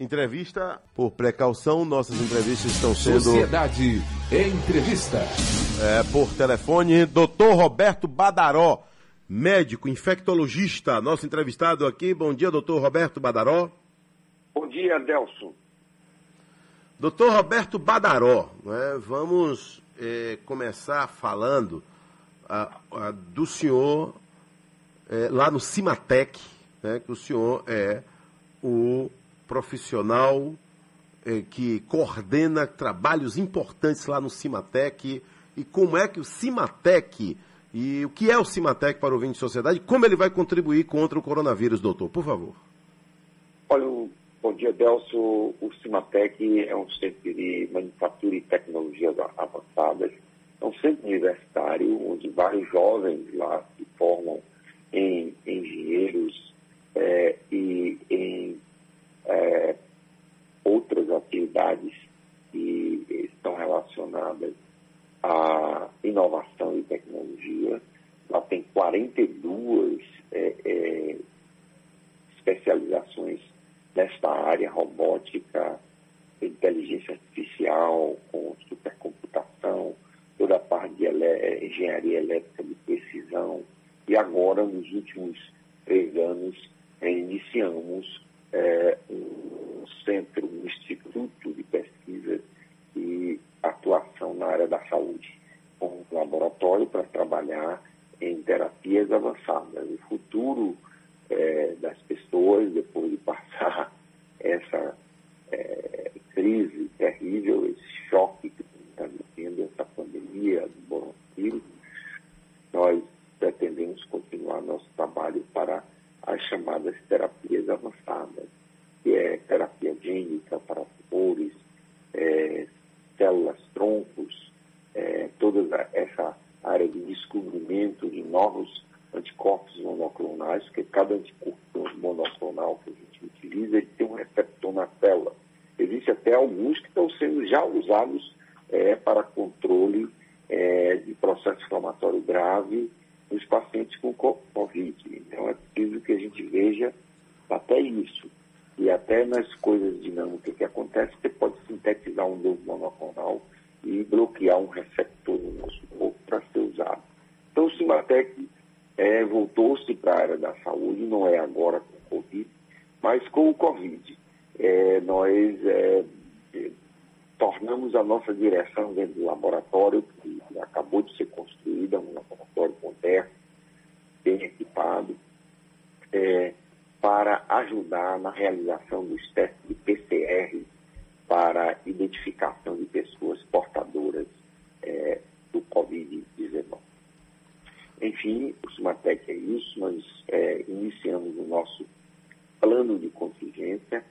Entrevista por precaução, nossas entrevistas estão sendo. Sociedade Entrevista. É, por telefone, doutor Roberto Badaró, médico, infectologista, nosso entrevistado aqui. Bom dia, doutor Roberto Badaró. Bom dia, Delson. Doutor Roberto Badaró, né, vamos é, começar falando a, a, do senhor é, lá no Cimatec, né, que o senhor é o profissional eh, que coordena trabalhos importantes lá no Cimatec e como é que o Cimatec e o que é o Cimatec para o ouvinte de sociedade, como ele vai contribuir contra o coronavírus, doutor, por favor. Olha, bom dia, Delso. O Cimatec é um centro de manufatura e tecnologias avançadas. É um centro universitário onde vários jovens lá se formam em engenheiros é, e em é, outras atividades que estão relacionadas à inovação e tecnologia. Lá tem 42 é, é, especializações nesta área, robótica, inteligência artificial, com supercomputação, toda a parte de engenharia elétrica de precisão. E agora, nos últimos that are ajudar na realização dos testes de PCR para identificação de pessoas portadoras é, do Covid-19. Enfim, o Sumatec é isso, nós é, iniciamos o nosso plano de contingência,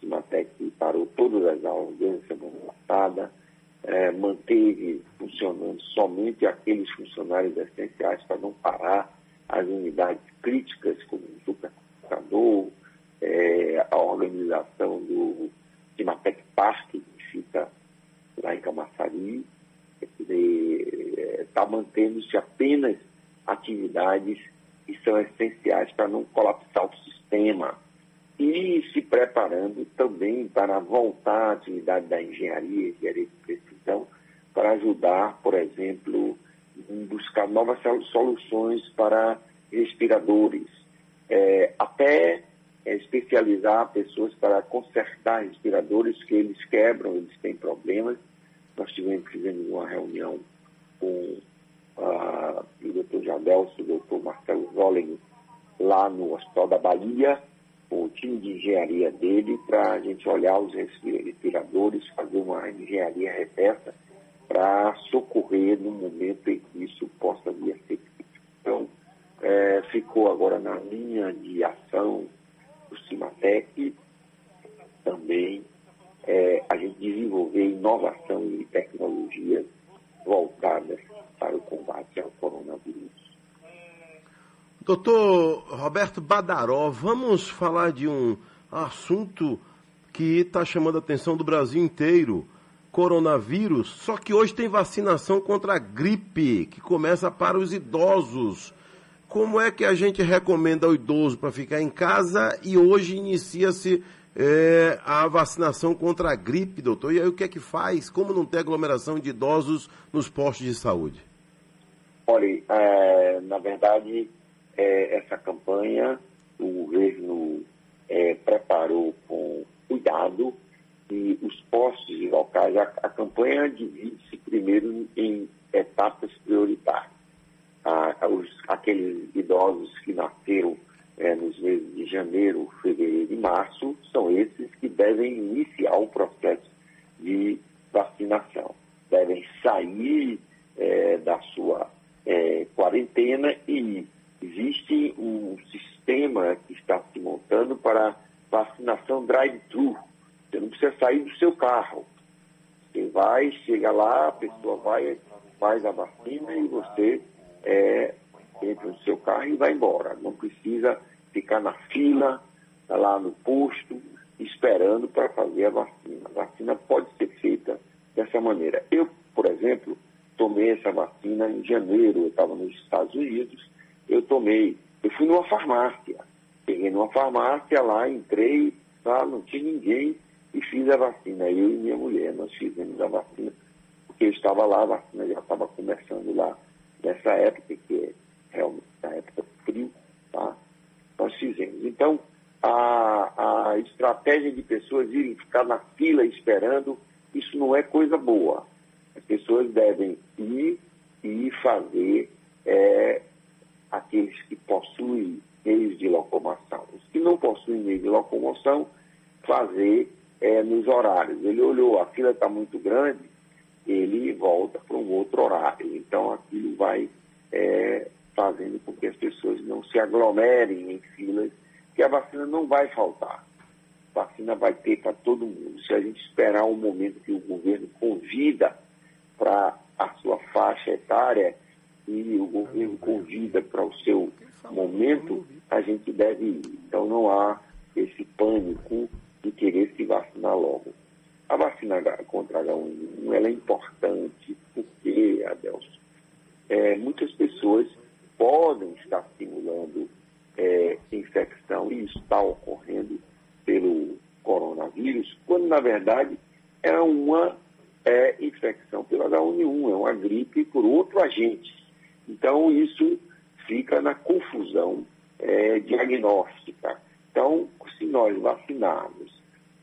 Cimatec parou todas as aulas desde a semana passada, é, manteve funcionando somente aqueles funcionários essenciais para não parar as unidades críticas, como o supercomputador, é, a organização do Cimatec Park, que fica lá em Camaçari, está mantendo-se apenas atividades que são essenciais para não colapsar o sistema e se preparando também para voltar à atividade da engenharia, engenharia de precisão, para ajudar, por exemplo, em buscar novas soluções para respiradores, é, até é, especializar pessoas para consertar respiradores que eles quebram, eles têm problemas. Nós tivemos, fizemos uma reunião com uh, o doutor Jadelso, o doutor Marcelo Zolling, lá no Hospital da Bahia, com o time de engenharia dele, para a gente olhar os respiradores, fazer uma engenharia reversa para socorrer no momento em que isso possa vir a ser crítico. Então, é, ficou agora na linha de ação do Cimatec, também é, a gente desenvolver inovação e tecnologias voltadas para o combate ao coronavírus. Doutor Roberto Badaró, vamos falar de um assunto que está chamando a atenção do Brasil inteiro. Coronavírus, só que hoje tem vacinação contra a gripe, que começa para os idosos. Como é que a gente recomenda ao idoso para ficar em casa e hoje inicia-se é, a vacinação contra a gripe, doutor. E aí o que é que faz? Como não ter aglomeração de idosos nos postos de saúde? Olha, é, na verdade, é, essa campanha o governo é, preparou com cuidado e os postos e locais, a, a campanha divide-se primeiro em etapas prioritárias. os, aqueles idosos que nasceram é, nos meses de janeiro, fevereiro e março, são esses que devem iniciar o processo de vacinação. Devem sair é, da sua é, quarentena e existe um sistema que está se montando para vacinação drive-thru. Você não precisa sair do seu carro. Você vai, chega lá, a pessoa vai, faz a vacina e você é, entra no seu carro e vai embora. Não precisa ficar na fila, tá lá no posto, esperando para fazer a vacina. A vacina pode ser feita dessa maneira. Eu, por exemplo, tomei essa vacina em janeiro, eu estava nos Estados Unidos, eu tomei, eu fui numa farmácia, peguei numa farmácia lá, entrei, tá, não tinha ninguém e fiz a vacina. Eu e minha mulher, nós fizemos a vacina, porque eu estava lá, a vacina já estava começando lá nessa época, que é realmente a época frio, tá? Nós fizemos. Então, a, a estratégia de pessoas irem ficar na fila esperando, isso não é coisa boa. As pessoas devem ir e fazer é, aqueles que possuem meios de locomoção. Os que não possuem meios de locomoção, fazer é, nos horários. Ele olhou, a fila está muito grande, ele volta para um outro horário. Então aquilo vai é, fazendo com que as pessoas não se aglomerem em filas, que a vacina não vai faltar. A vacina vai ter para todo mundo. Se a gente esperar um momento que o governo convida para a sua faixa etária e o governo convida para o seu momento, a gente deve ir. Então não há esse pânico querer se vacinar logo. A vacina contra H1N1 ela é importante porque, Adelson, é, muitas pessoas podem estar simulando é, infecção e está ocorrendo pelo coronavírus, quando na verdade é uma é, infecção pelo H1N1, é uma gripe por outro agente. Então isso fica na confusão é, diagnóstica. Então, se nós vacinarmos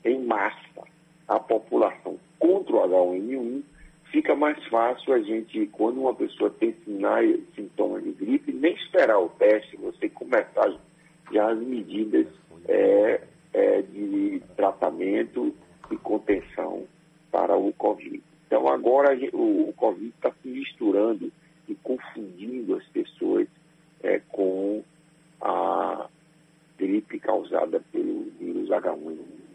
em massa a população contra o H1N1, fica mais fácil a gente, quando uma pessoa tem sinais, sintomas de gripe, nem esperar o teste, você começar já as medidas é, é, de tratamento e contenção para o Covid. Então agora o, o Covid está se misturando e confundindo as pessoas é, com a gripe causada pelo vírus H1N1.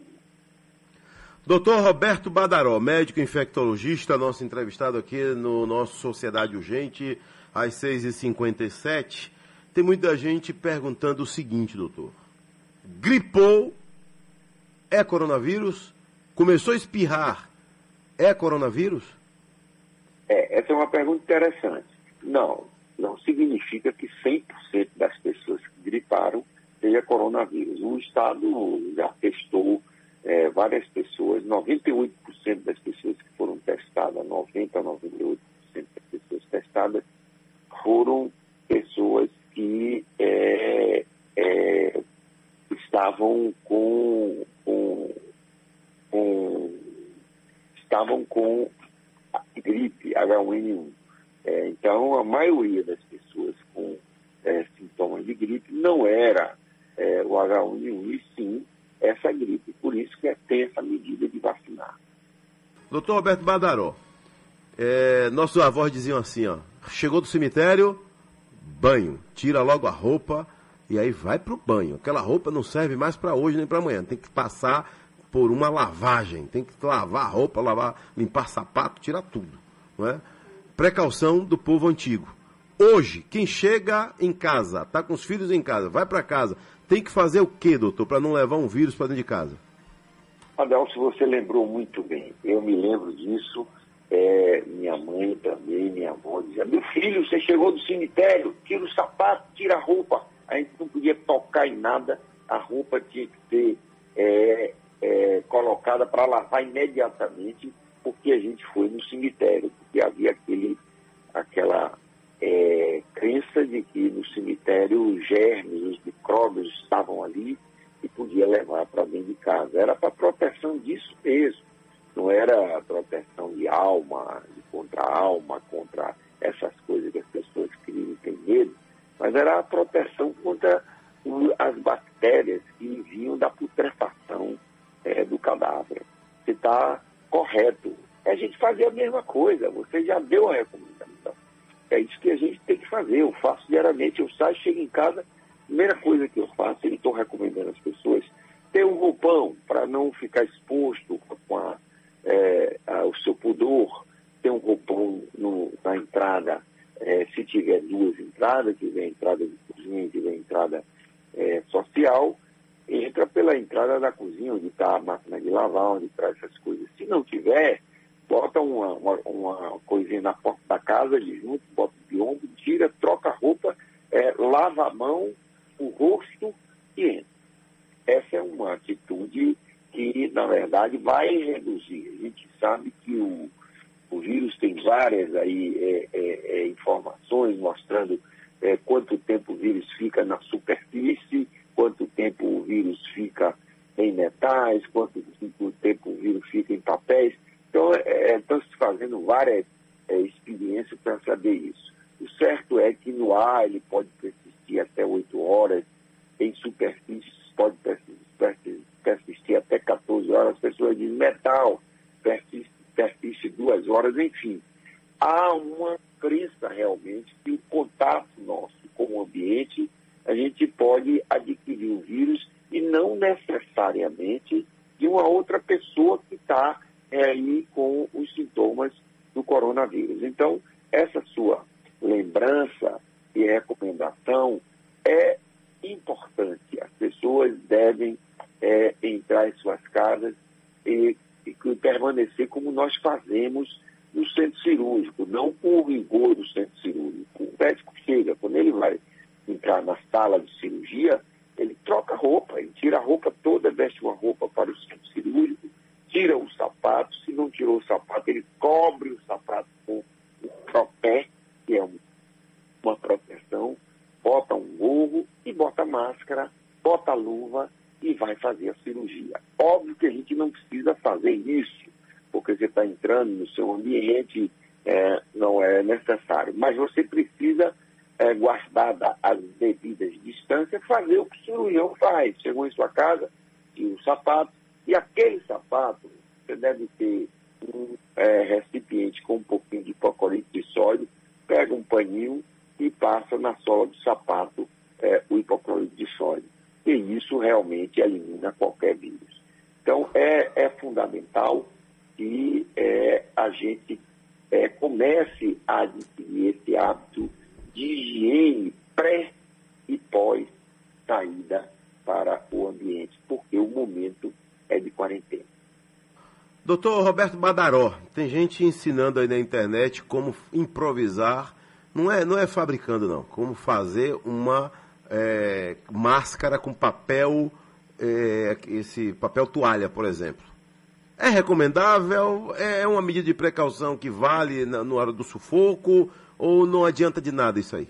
Doutor Roberto Badaró, médico infectologista, nosso entrevistado aqui no nosso Sociedade Urgente, às 6h57. Tem muita gente perguntando o seguinte, doutor. Gripou, é coronavírus? Começou a espirrar, é coronavírus? É, essa é uma pergunta interessante. Não, não significa que 100% das pessoas que griparam seja coronavírus. O Estado já testou é, várias pessoas, 98% das pessoas que foram testadas, 90% a 98% das pessoas testadas, foram pessoas que é, é, estavam com, com, com, estavam com gripe H1N1. É, então, a maioria das pessoas com é, sintomas de gripe não era é, o H1N1, e sim essa gripe. Por isso que é ter essa medida de vacinar. Doutor Roberto Badaró, é, nossos avós diziam assim, ó, chegou do cemitério, banho, tira logo a roupa e aí vai para o banho. Aquela roupa não serve mais para hoje nem para amanhã, tem que passar por uma lavagem, tem que lavar a roupa, lavar, limpar sapato, tirar tudo, não é? Precaução do povo antigo. Hoje, quem chega em casa, está com os filhos em casa, vai para casa, tem que fazer o quê, doutor, para não levar um vírus para dentro de casa? Adelso, você lembrou muito bem. Eu me lembro disso. É, minha mãe também, minha avó dizia, meu filho, você chegou do cemitério, tira o sapato, tira a roupa. A gente não podia tocar em nada, a roupa tinha que ser é, é, colocada para lavar imediatamente, porque a gente foi no cemitério, porque havia aquele, aquela é, crença de que no cemitério os germes, os micróbios estavam ali e podia levar para dentro de casa. Era para proteção disso mesmo. Não era proteção de alma, de contra alma, contra essas coisas que as pessoas criam e têm medo, mas era a proteção contra as bactérias que vinham da putrefação é, do cadáver. Você está correto. A gente fazia a mesma coisa, você já deu a recomendação. É isso que a gente tem que fazer. Eu faço diariamente, eu saio, chego em casa, primeira coisa que eu faço, e estou recomendando às pessoas, ter um roupão para não ficar exposto com a, é, a, o seu pudor, ter um roupão no, na entrada, é, se tiver duas entradas, tiver entrada de cozinha, tiver entrada é, social, entra pela entrada da cozinha, onde está a máquina de lavar, onde traz essas coisas. Se não tiver, bota uma, uma, uma coisinha na porta da casa, de junto, bota de ombro, tira, troca a roupa, é, lava a mão, o rosto e entra. Essa é uma atitude que, na verdade, vai reduzir. A gente sabe que o, o vírus tem várias aí, é, é, é informações mostrando é, quanto tempo o vírus fica na superfície, quanto tempo o vírus fica em metais, quanto tempo o vírus fica em papéis. Então, é, é estão se fazendo várias experiências para saber isso. O certo é que no ar ele pode até 8 horas, em superfícies pode persistir, até 14 horas. As pessoas dizem metal, persiste, persiste duas horas, enfim. Há uma crença realmente que o contato nosso com o ambiente, a gente pode adquirir o vírus e não necessariamente de uma outra pessoa que está é, aí com os sintomas do coronavírus. Então, essa sua lembrança e recomendação é importante. As pessoas devem é, entrar em suas casas e, e permanecer como nós fazemos no centro cirúrgico, não com o rigor do centro cirúrgico. O médico chega, quando ele vai entrar na sala de cirurgia, ele troca roupa, ele tira a roupa toda, veste uma roupa para o centro cirúrgico, tira o sapato, se não tirou o sapato, ele cobre o sapato com o propé, que é uma proteção, bota um gorro e bota máscara, bota luva e vai fazer a cirurgia. Óbvio que a gente não precisa fazer isso porque você está entrando no seu ambiente, é, não é necessário. Mas você precisa, é, guardar as devidas distâncias, fazer o que o cirurgião faz. Chegou em sua casa, tira o sapato, e aquele sapato, você deve ter um é, recipiente com um pouquinho de hipoclorito de sódio, pega um paninho e passa na sola do sapato é, o hipoclorito de sódio. E isso realmente elimina qualquer vírus. Então, é, é fundamental que é, a gente é, comece a adquirir esse hábito de higiene pré e pós saída para o ambiente, porque o momento é de quarentena. Doutor Roberto Badaró, tem gente ensinando aí na internet como improvisar, não é, não é fabricando não, como fazer uma é, máscara com papel, é, esse papel toalha, por exemplo. É recomendável? É uma medida de precaução que vale na, na hora do sufoco? Ou não adianta de nada isso aí?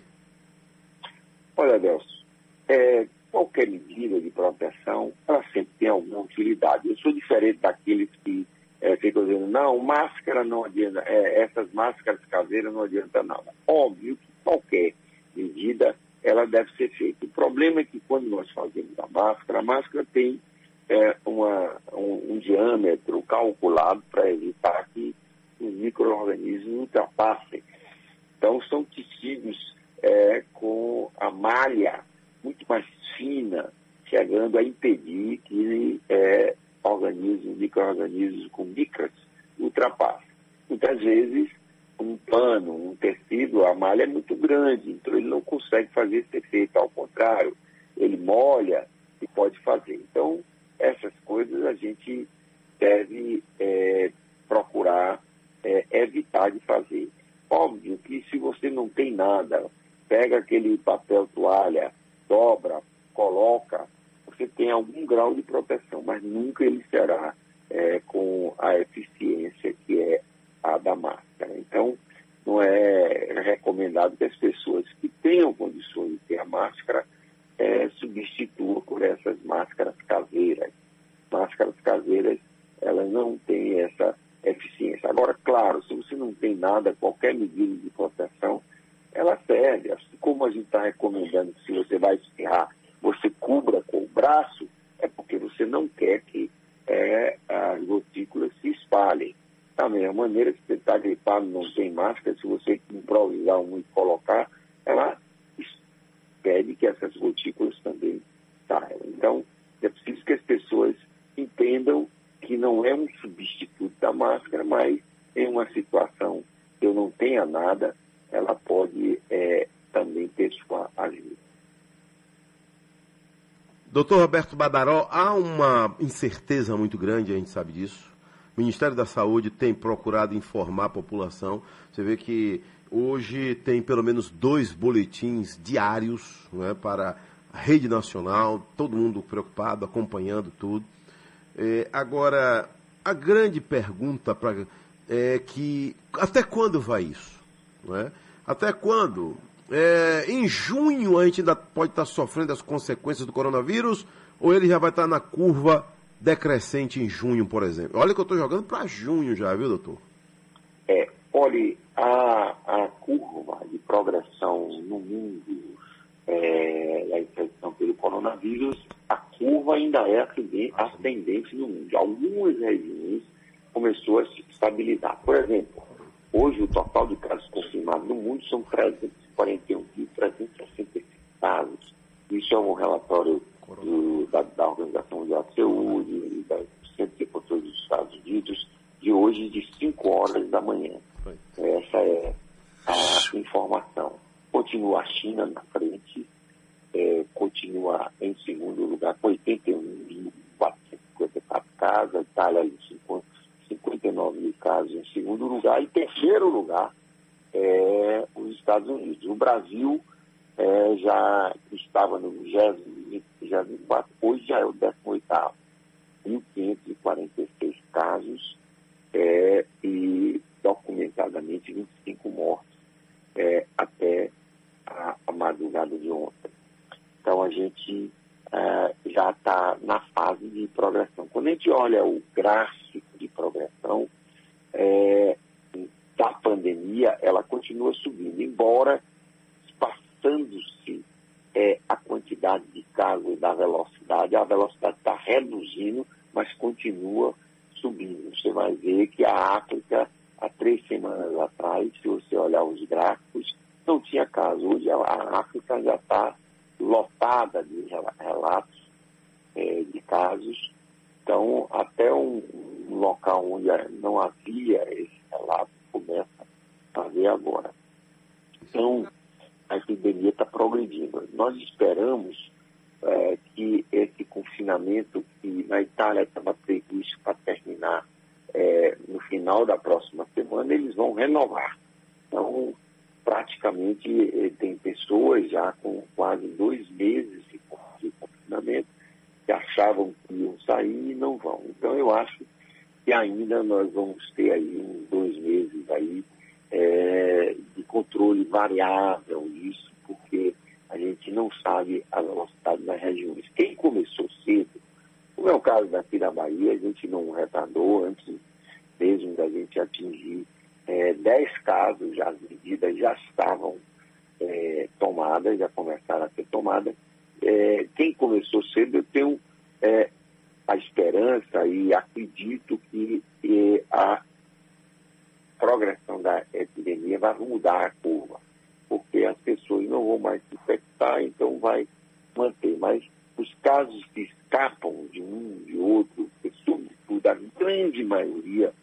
Olha, Delcio, é, qualquer medida de proteção, ela sempre tem alguma utilidade. Eu sou diferente daqueles que é, ficam dizendo, não, máscara não adianta, é, essas máscaras caseiras não adianta nada. Óbvio que qualquer medida, ela deve ser feita. O problema é que quando nós fazemos a máscara, a máscara tem é, uma, um, um, diâmetro calculado para evitar que os micro-organismos ultrapassem. Então, são tecidos é, com a malha muito mais fina, chegando a impedir que é, organismos, micro-organismos com micras ultrapassem. Muitas vezes, um pano, um tecido, a malha é muito grande, então ele não consegue fazer esse efeito. Ao contrário, ele molha e pode fazer. Então, essas coisas a gente deve é, procurar é, evitar de fazer. Óbvio que se você não tem nada, pega aquele papel toalha, dobra, coloca, você tem algum grau de proteção, mas nunca ele será é, com a eficiência que é a da máscara. Então, não é recomendado que as pessoas que tenham condições de ter a máscara é, substituam por essas máscaras caseiras. Máscaras caseiras, elas não têm essa eficiência. Agora, claro, se você não tem nada, qualquer medida de proteção, ela serve. Assim como a gente está recomendando que se você vai espirrar, você cubra braço, é porque você não quer que é, as gotículas se espalhem. Da mesma maneira que você está gripado, não tem máscara, se você improvisar um e colocar, ela pede que essas gotículas também saiam. Então, é preciso que as pessoas entendam que não é um substituto da máscara, mas em uma situação que eu não tenha nada, ela pode é, também ter sua ajuda. Doutor Roberto Badaró, há uma incerteza muito grande, a gente sabe disso. O Ministério da Saúde tem procurado informar a população. Você vê que hoje tem pelo menos dois boletins diários né, para a rede nacional, todo mundo preocupado, acompanhando tudo. É, agora, a grande pergunta pra, é que até quando vai isso? Não é? Até quando? É, em junho a gente ainda pode estar sofrendo as consequências do coronavírus ou ele já vai estar na curva decrescente em junho, por exemplo? Olha que eu estou jogando para junho já, viu, doutor? É, olhe, a, a curva de progressão no mundo é, da infecção pelo coronavírus, a curva ainda é ascendente no mundo. Algumas regiões começou a se estabilizar. Por exemplo, hoje o total de casos confirmados no mundo são 341.365 casos. Isso é um relatório do, da, da, Organização Mundial de Saúde e da Centro de Controle dos Estados Unidos de hoje de 5 horas da manhã. Essa é a informação. Continua a China na frente, é, continua em segundo lugar com 81.454 casos, Itália em 59 mil casos em segundo lugar, e terceiro lugar é Estados Unidos. O Brasil é, já estava no 24, hoje já é o 18 1.546 casos é, e documentadamente 25 mortes é, até a, a madrugada de ontem. Então a gente uh, já está na fase de progressão. Quando a gente olha o gráfico de progressão é, da pandemia, ela continua subindo, embora passando-se é, a quantidade de casos da velocidade, a velocidade está reduzindo, mas continua subindo. Você vai ver que a África, há três semanas atrás, se você olhar os gráficos, não tinha caso. Hoje já está lotada de relatos é, de casos. Então, até um, um, local onde não havia esse relato começa a ver agora. Então, a epidemia está progredindo. Nós esperamos é, que esse confinamento, que na Itália estava previsto para terminar é, no final da próxima semana, eles vão renovar. Então, praticamente eh, tem pessoas já com quase dois meses de, confinamento que achavam que iam sair e não vão. Então eu acho que ainda nós vamos ter aí uns dois meses aí é, de controle variável isso, porque a gente não sabe a velocidade das regiões. Quem começou cedo, como é o caso daqui da Bahia, a gente não retardou antes mesmo da gente atingir é, 10 casos, já as medidas já tomadas, já começaram a ser tomadas. É, quem começou cedo, eu tenho é, a esperança e acredito que é, a progressão da epidemia vai mudar a curva, porque as pessoas não vão mais se infectar, então vai manter. Mas os casos que escapam de um, de outro, sobretudo a grande maioria,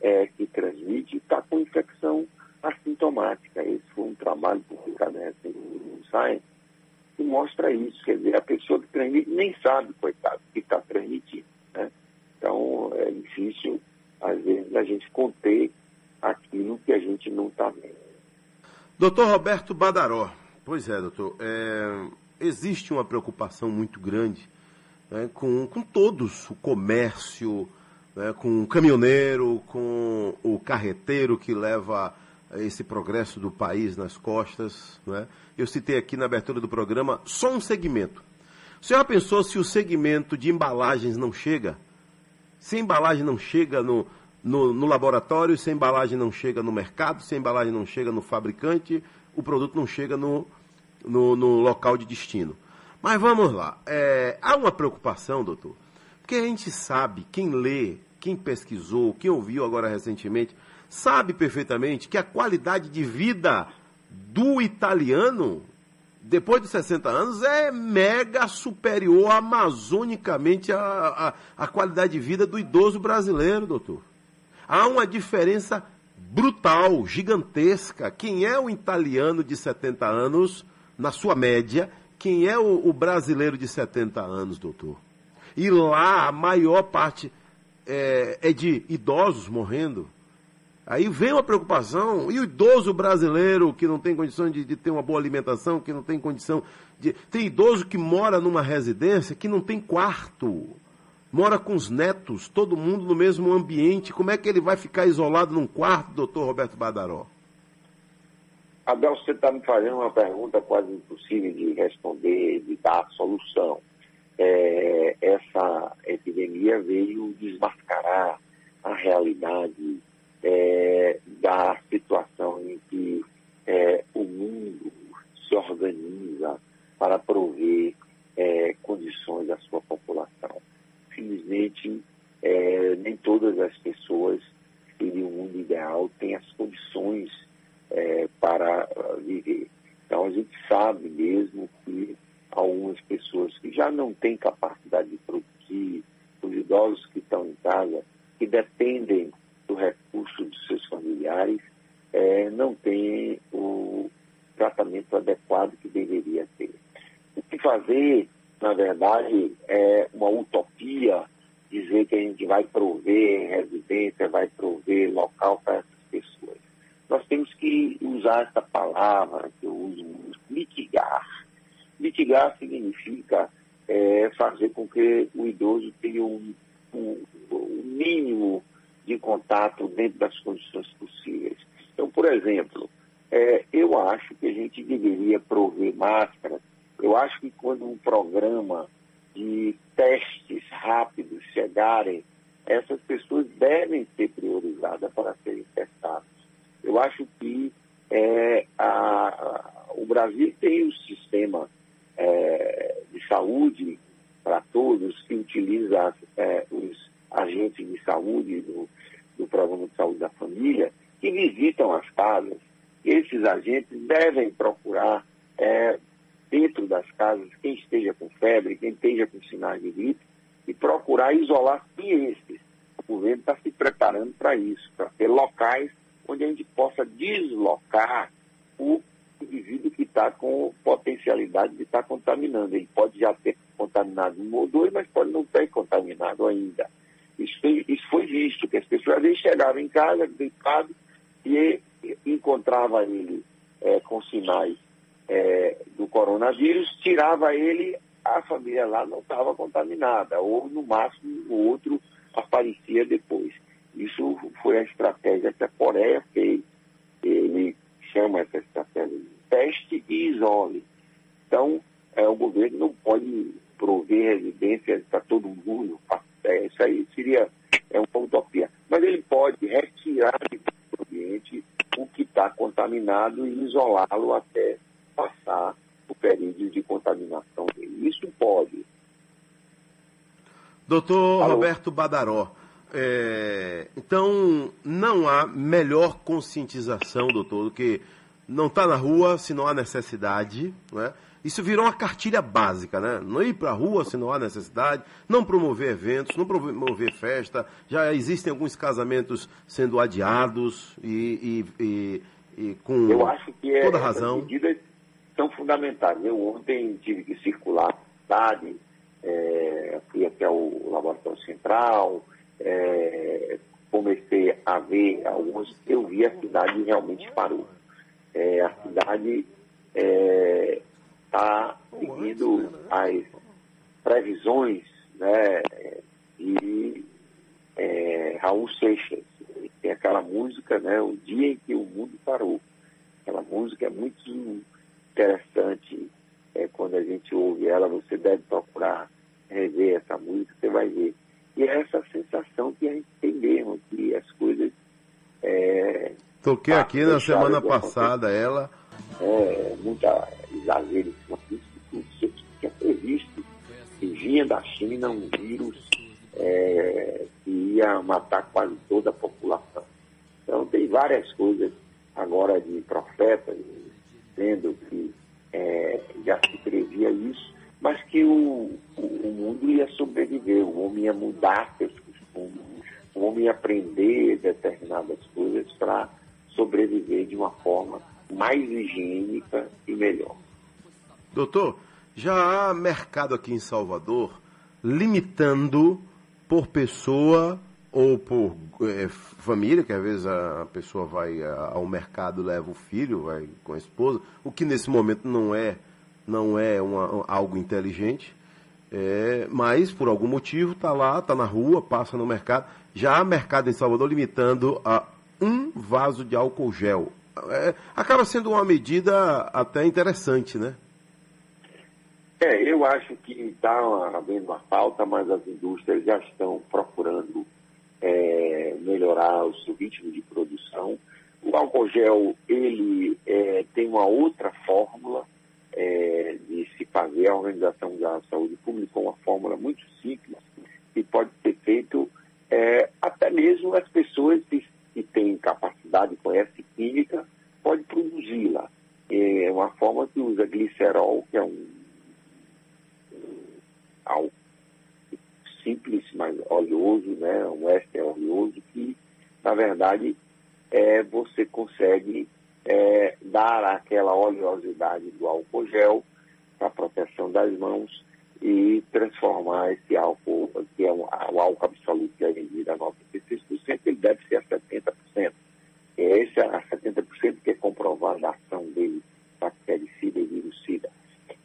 é, que transmite está com infecção assintomática. Esse foi um trabalho publicado no Science que mostra isso. Quer dizer, a pessoa que transmite nem sabe, coitado, que está transmitindo. Né? Então, é difícil, às vezes, a gente conter aquilo que a gente não está vendo. Doutor Roberto Badaró. Pois é, doutor. É, existe uma preocupação muito grande né, com, com todos, o comércio, né, com o caminhoneiro, com o carreteiro que leva esse progresso do país nas costas. Né? Eu citei aqui na abertura do programa só um segmento. O senhor pensou se o segmento de embalagens não chega? Se a embalagem não chega no, no, no, laboratório, se a embalagem não chega no mercado, se a embalagem não chega no fabricante, o produto não chega no, no, no local de destino. Mas vamos lá. É, há uma preocupação, doutor, porque a gente sabe, quem lê, quem pesquisou, quem ouviu agora recentemente, sabe perfeitamente que a qualidade de vida do italiano, depois de 60 anos, é mega superior amazonicamente à, à, à qualidade de vida do idoso brasileiro, doutor. Há uma diferença brutal, gigantesca. Quem é o italiano de 70 anos, na sua média, quem é o, o brasileiro de 70 anos, doutor? E lá a maior parte é, é de idosos morrendo. Aí vem uma preocupação, e o idoso brasileiro que não tem condição de, de, ter uma boa alimentação, que não tem condição de. Tem idoso que mora numa residência que não tem quarto, mora com os netos, todo mundo no mesmo ambiente. Como é que ele vai ficar isolado num quarto, doutor Roberto Badaró? Abel, você está me fazendo uma pergunta quase impossível de responder, de dar solução. É, essa epidemia veio desmascarar a realidade é, da situação em que é, o mundo se organiza para prover é, condições à sua população. Felizmente, é, nem todas as pessoas que o mundo ideal têm as condições é, para viver. Então, a gente sabe mesmo que algumas pessoas que já não têm capacidade de produzir, os idosos que estão em casa, que dependem do recurso dos seus familiares, é, não tem o tratamento adequado que deveria ter. O que fazer, na verdade, é uma utopia dizer que a gente vai prover residência, vai prover local para essas pessoas. Nós temos que usar essa palavra que eu uso muito, mitigar. Mitigar significa é, fazer com que o idoso tenha um, um, um mínimo de contato dentro das condições possíveis. Então, por exemplo, eu acho que a gente deveria prover máscaras. Eu acho que quando um programa de testes rápidos chegarem, essas pessoas devem ser priorizadas para serem testadas. Eu acho que é, a, a, o Brasil tem um sistema é, de saúde para todos que utiliza é, os agentes de saúde do, do Programa de Saúde da Família, que visitam as casas. Esses agentes devem procurar, é, dentro das casas, quem esteja com febre, quem esteja com sinais de gripe, e procurar isolar esses. O governo está se preparando para isso, para ter locais onde a gente possa deslocar o indivíduo que está com potencialidade de estar tá contaminando. Ele pode já ter contaminado um ou dois, mas pode não ter contaminado ainda. Isso, isso foi visto, que as pessoas às vezes chegavam em casa, deitado, e encontrava ele é, com sinais é, do coronavírus, tirava ele, a família lá não estava contaminada, ou no máximo o outro aparecia depois. Isso foi a estratégia que a Coreia fez. Ele chama essa estratégia de teste e isole. Então, é, o governo não pode prover residência para todo mundo, é, isso aí seria é uma utopia. Mas ele pode retirar do ambiente o que está contaminado e isolá-lo até passar o período de contaminação dele. Isso pode. Doutor Alô? Roberto Badaró, é, então não há melhor conscientização, doutor, do que não estar tá na rua se não há necessidade, não é? Isso virou uma cartilha básica, né? Não ir para a rua se não há necessidade, não promover eventos, não promover festa. Já existem alguns casamentos sendo adiados e, e, e, e com Eu acho que é, toda é, razão. medidas são fundamentais. Eu ontem tive que circular na cidade, é, fui até o Laboratório Central, é, comecei a ver alguns, eu vi a cidade realmente parou. É, a cidade é, está seguindo as previsões né? E é, Raul Seixas. Tem aquela música, né? O Dia em que o Mundo Parou. Aquela música é muito interessante. É, quando a gente ouve ela, você deve procurar rever essa música, você vai ver. E é essa sensação que a gente tem mesmo, que as coisas. É, Toquei aqui na semana passada ela. É, muita exagero isso que tinha previsto que vinha da China um vírus é, que ia matar quase toda a população. Então tem várias coisas agora de profetas dizendo que é, já se previa isso, mas que o, o, o, mundo ia sobreviver, o homem ia mudar seus costumes, o homem ia aprender determinadas coisas para sobreviver de uma forma mais higiênica e melhor. Doutor, já há mercado aqui em Salvador limitando por pessoa ou por é, família, que às vezes a pessoa vai ao mercado leva o filho, vai com a esposa, o que nesse momento não é não é uma, algo inteligente, é, mas por algum motivo está lá, está na rua, passa no mercado. Já há mercado em Salvador limitando a um vaso de álcool gel. É, acaba sendo uma medida até interessante, né? É, eu acho que está havendo uma falta, mas as indústrias já estão procurando é, melhorar o seu ritmo de produção. O álcool gel, ele é, tem uma outra fórmula é, de se fazer. A Organização da Saúde Pública uma fórmula muito simples que pode ser feito é, até mesmo as pessoas que que tem capacidade, conhece química, pode produzi-la. É uma forma que usa glicerol, que é um, um simples, mas oleoso, né? um éster oleoso, que, na verdade, é, você consegue é, dar aquela oleosidade do álcool gel para proteção das mãos e transformar esse álcool, que é um, o álcool absoluto que é vendido a 96%, ele deve ser a 70%. Esse é a 70% que é comprovada a ação dele, bactericida e virucida.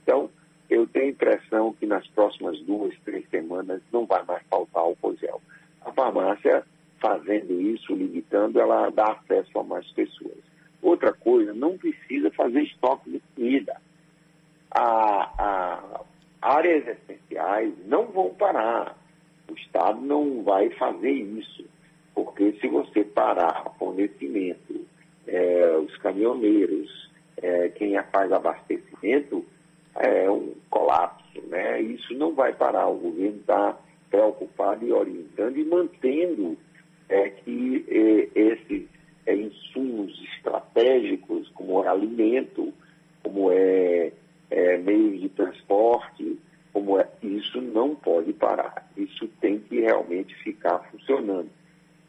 Então, eu tenho a impressão que nas próximas duas, três semanas não vai mais faltar álcool gel. A farmácia, fazendo isso, limitando, ela dá acesso a mais pessoas. Outra coisa, não precisa fazer estoque de comida. A, a áreas essenciais não vão parar. O Estado não vai fazer isso, porque se você parar fornecimento, é, os caminhoneiros, é, quem faz abastecimento, é um colapso, né? Isso não vai parar. O governo está preocupado e orientando e mantendo é, que é, esses é, insumos estratégicos, como alimento, como é é, meios de transporte, como é, isso não pode parar. Isso tem que realmente ficar funcionando.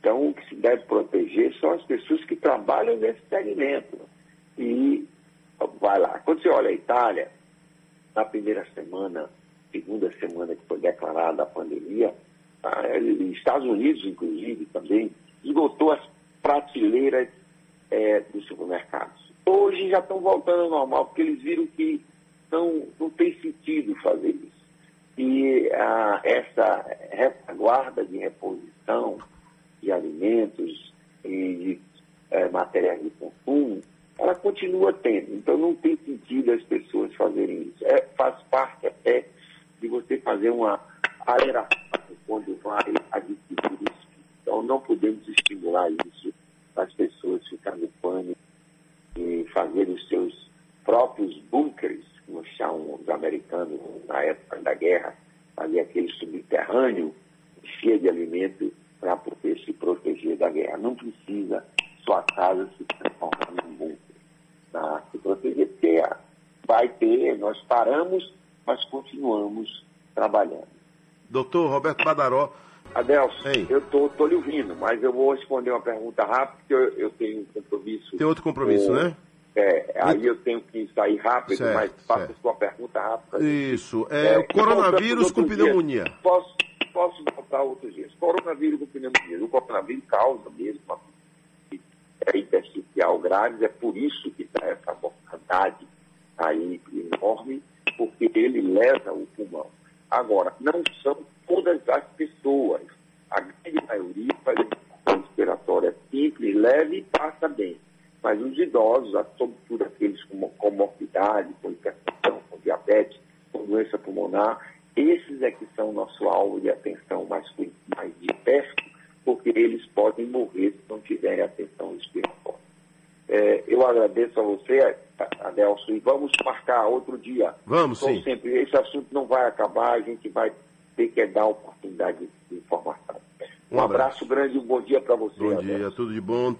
Então, o que se deve proteger são as pessoas que trabalham nesse segmento. E vai lá. Quando você olha a Itália, na primeira semana, segunda semana que foi declarada a pandemia, tá, Estados Unidos, inclusive, também esgotou as prateleiras é, dos supermercados. Hoje já estão voltando ao normal, porque eles viram que não, não tem sentido fazer isso. A, essa retaguarda de reposição de alimentos e de é, materiais de consumo, ela continua tendo. Então não tem sentido as pessoas fazerem isso. É, faz parte até de você fazer uma aeração quando vai adquirir isso. Então não podemos estimular isso, as pessoas ficarem no pânico e fazer os seus próprios bunkers no chão, os americanos, na época da guerra, ali aquele subterrâneo cheio de alimento para poder se proteger da guerra. Não precisa sua casa se transformar num bunker para se proteger, porque vai ter, nós paramos, mas continuamos trabalhando. Doutor Roberto Badaró. Adelson, Ei. eu estou tô, tô lhe ouvindo, mas eu vou responder uma pergunta rápida, porque eu, eu tenho um compromisso. Tem outro compromisso, com... né? É, aí eu tenho que sair rápido, certo, mas faça sua pergunta rápida. Isso. É, é coronavírus com pneumonia. Dias. Posso, posso voltar outros dias. Coronavírus com pneumonia. O coronavírus causa mesmo uma é intersticial grave, é por isso que está essa mortandade aí enorme, porque ele leva o pulmão. Agora, não são todas as pessoas. A grande maioria faz a respiratória simples, leve e passa bem. Mas os idosos, sobretudo aqueles com comorbidade, com hipertensão, com diabetes, com doença pulmonar, esses é que são nosso alvo de atenção mais, mais de perto, porque eles podem morrer se não tiverem atenção respiratória. É, eu agradeço a você, Adelson, e vamos marcar outro dia. Vamos, então, sim. Sempre, esse assunto não vai acabar, a gente vai ter que dar oportunidade de informação. Um, um abraço. abraço grande e um bom dia para você. Bom Adelson. dia, tudo de bom.